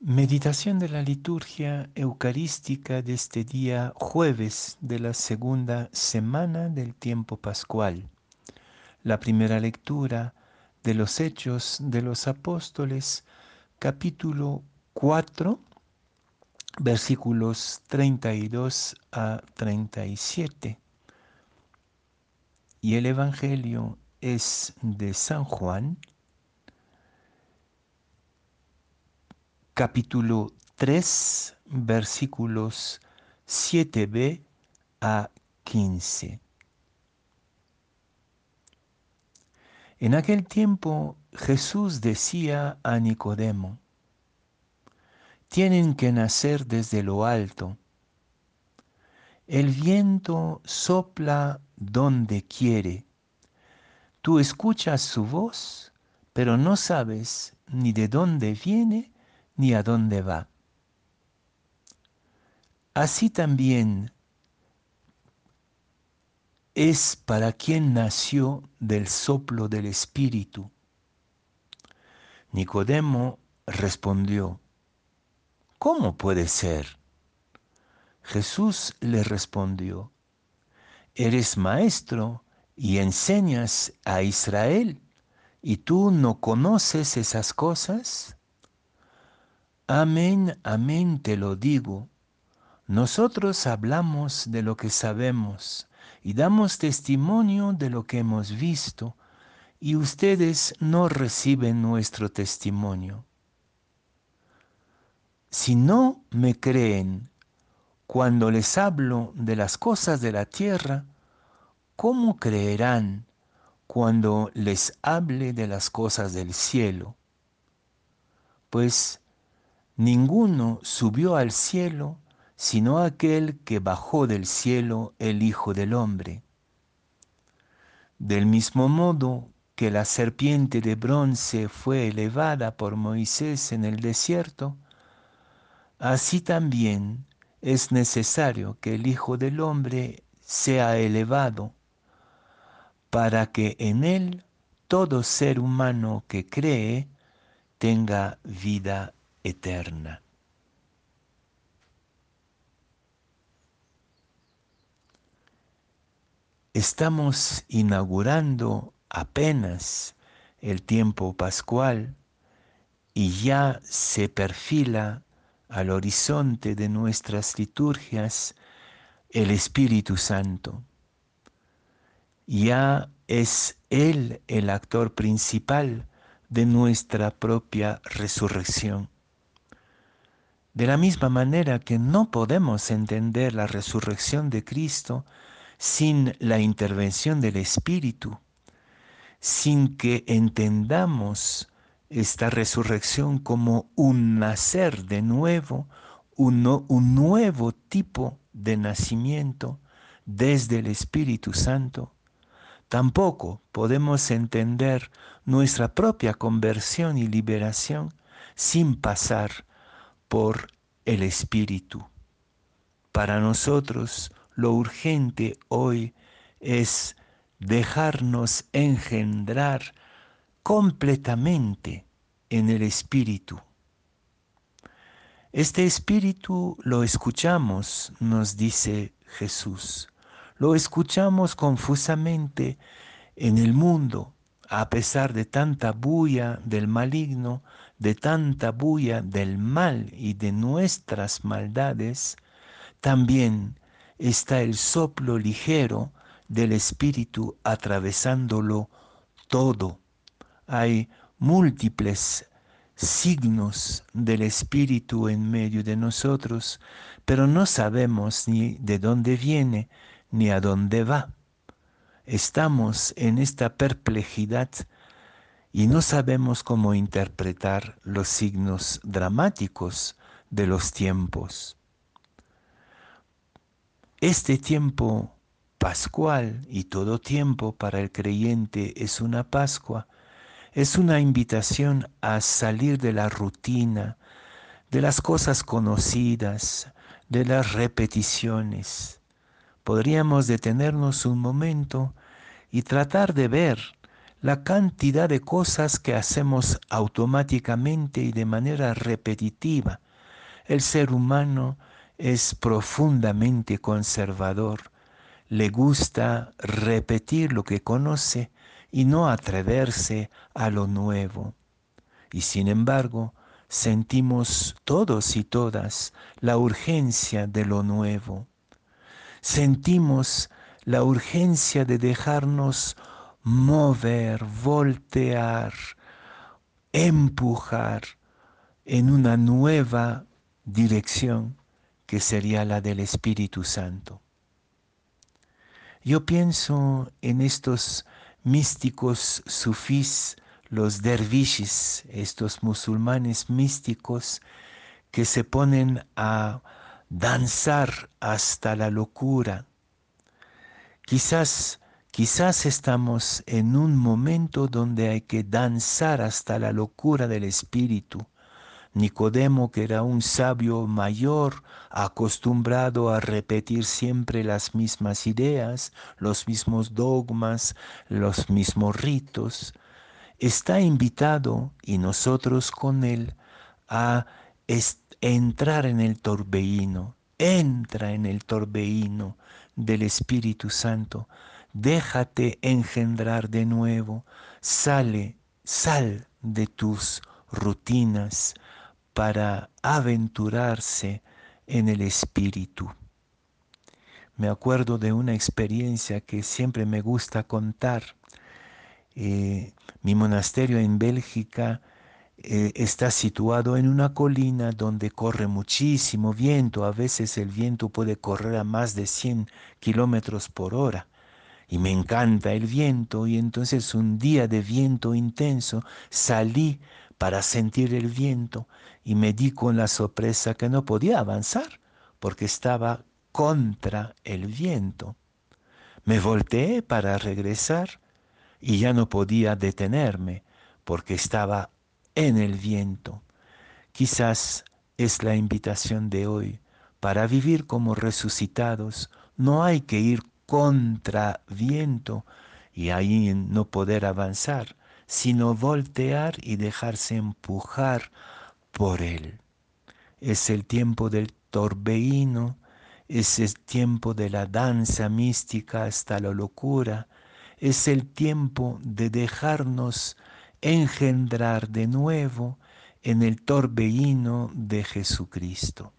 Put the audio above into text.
Meditación de la liturgia eucarística de este día jueves de la segunda semana del tiempo pascual. La primera lectura de los Hechos de los Apóstoles, capítulo 4, versículos 32 a 37. Y el Evangelio es de San Juan, capítulo 3, versículos 7b a 15. En aquel tiempo Jesús decía a Nicodemo, tienen que nacer desde lo alto. El viento sopla donde quiere. Tú escuchas su voz, pero no sabes ni de dónde viene ni a dónde va. Así también es para quien nació del soplo del Espíritu. Nicodemo respondió, ¿cómo puede ser? Jesús le respondió, eres maestro y enseñas a Israel, ¿y tú no conoces esas cosas? Amén, amén te lo digo. Nosotros hablamos de lo que sabemos y damos testimonio de lo que hemos visto, y ustedes no reciben nuestro testimonio. Si no me creen cuando les hablo de las cosas de la tierra, ¿cómo creerán cuando les hable de las cosas del cielo? Pues Ninguno subió al cielo sino aquel que bajó del cielo el Hijo del Hombre. Del mismo modo que la serpiente de bronce fue elevada por Moisés en el desierto, así también es necesario que el Hijo del Hombre sea elevado, para que en él todo ser humano que cree tenga vida eterna. Estamos inaugurando apenas el tiempo pascual y ya se perfila al horizonte de nuestras liturgias el Espíritu Santo. Ya es Él el actor principal de nuestra propia resurrección. De la misma manera que no podemos entender la resurrección de Cristo sin la intervención del Espíritu, sin que entendamos esta resurrección como un nacer de nuevo, un, un nuevo tipo de nacimiento desde el Espíritu Santo, tampoco podemos entender nuestra propia conversión y liberación sin pasar por el Espíritu. Para nosotros lo urgente hoy es dejarnos engendrar completamente en el Espíritu. Este Espíritu lo escuchamos, nos dice Jesús. Lo escuchamos confusamente en el mundo, a pesar de tanta bulla del maligno, de tanta bulla del mal y de nuestras maldades, también está el soplo ligero del Espíritu atravesándolo todo. Hay múltiples signos del Espíritu en medio de nosotros, pero no sabemos ni de dónde viene ni a dónde va. Estamos en esta perplejidad y no sabemos cómo interpretar los signos dramáticos de los tiempos. Este tiempo pascual y todo tiempo para el creyente es una Pascua, es una invitación a salir de la rutina, de las cosas conocidas, de las repeticiones. Podríamos detenernos un momento y tratar de ver la cantidad de cosas que hacemos automáticamente y de manera repetitiva. El ser humano es profundamente conservador, le gusta repetir lo que conoce y no atreverse a lo nuevo. Y sin embargo, sentimos todos y todas la urgencia de lo nuevo. Sentimos la urgencia de dejarnos mover, voltear, empujar en una nueva dirección que sería la del Espíritu Santo. Yo pienso en estos místicos sufís, los dervishis, estos musulmanes místicos que se ponen a danzar hasta la locura. Quizás, quizás estamos en un momento donde hay que danzar hasta la locura del espíritu. Nicodemo, que era un sabio mayor, acostumbrado a repetir siempre las mismas ideas, los mismos dogmas, los mismos ritos, está invitado, y nosotros con él, a entrar en el torbellino, entra en el torbellino del Espíritu Santo, déjate engendrar de nuevo, sale, sal de tus rutinas, para aventurarse en el espíritu. Me acuerdo de una experiencia que siempre me gusta contar. Eh, mi monasterio en Bélgica eh, está situado en una colina donde corre muchísimo viento. A veces el viento puede correr a más de 100 kilómetros por hora. Y me encanta el viento. Y entonces un día de viento intenso salí para sentir el viento y me di con la sorpresa que no podía avanzar porque estaba contra el viento. Me volteé para regresar y ya no podía detenerme porque estaba en el viento. Quizás es la invitación de hoy. Para vivir como resucitados no hay que ir contra viento y ahí no poder avanzar, sino voltear y dejarse empujar por él. Es el tiempo del torbellino, es el tiempo de la danza mística hasta la locura, es el tiempo de dejarnos engendrar de nuevo en el torbellino de Jesucristo.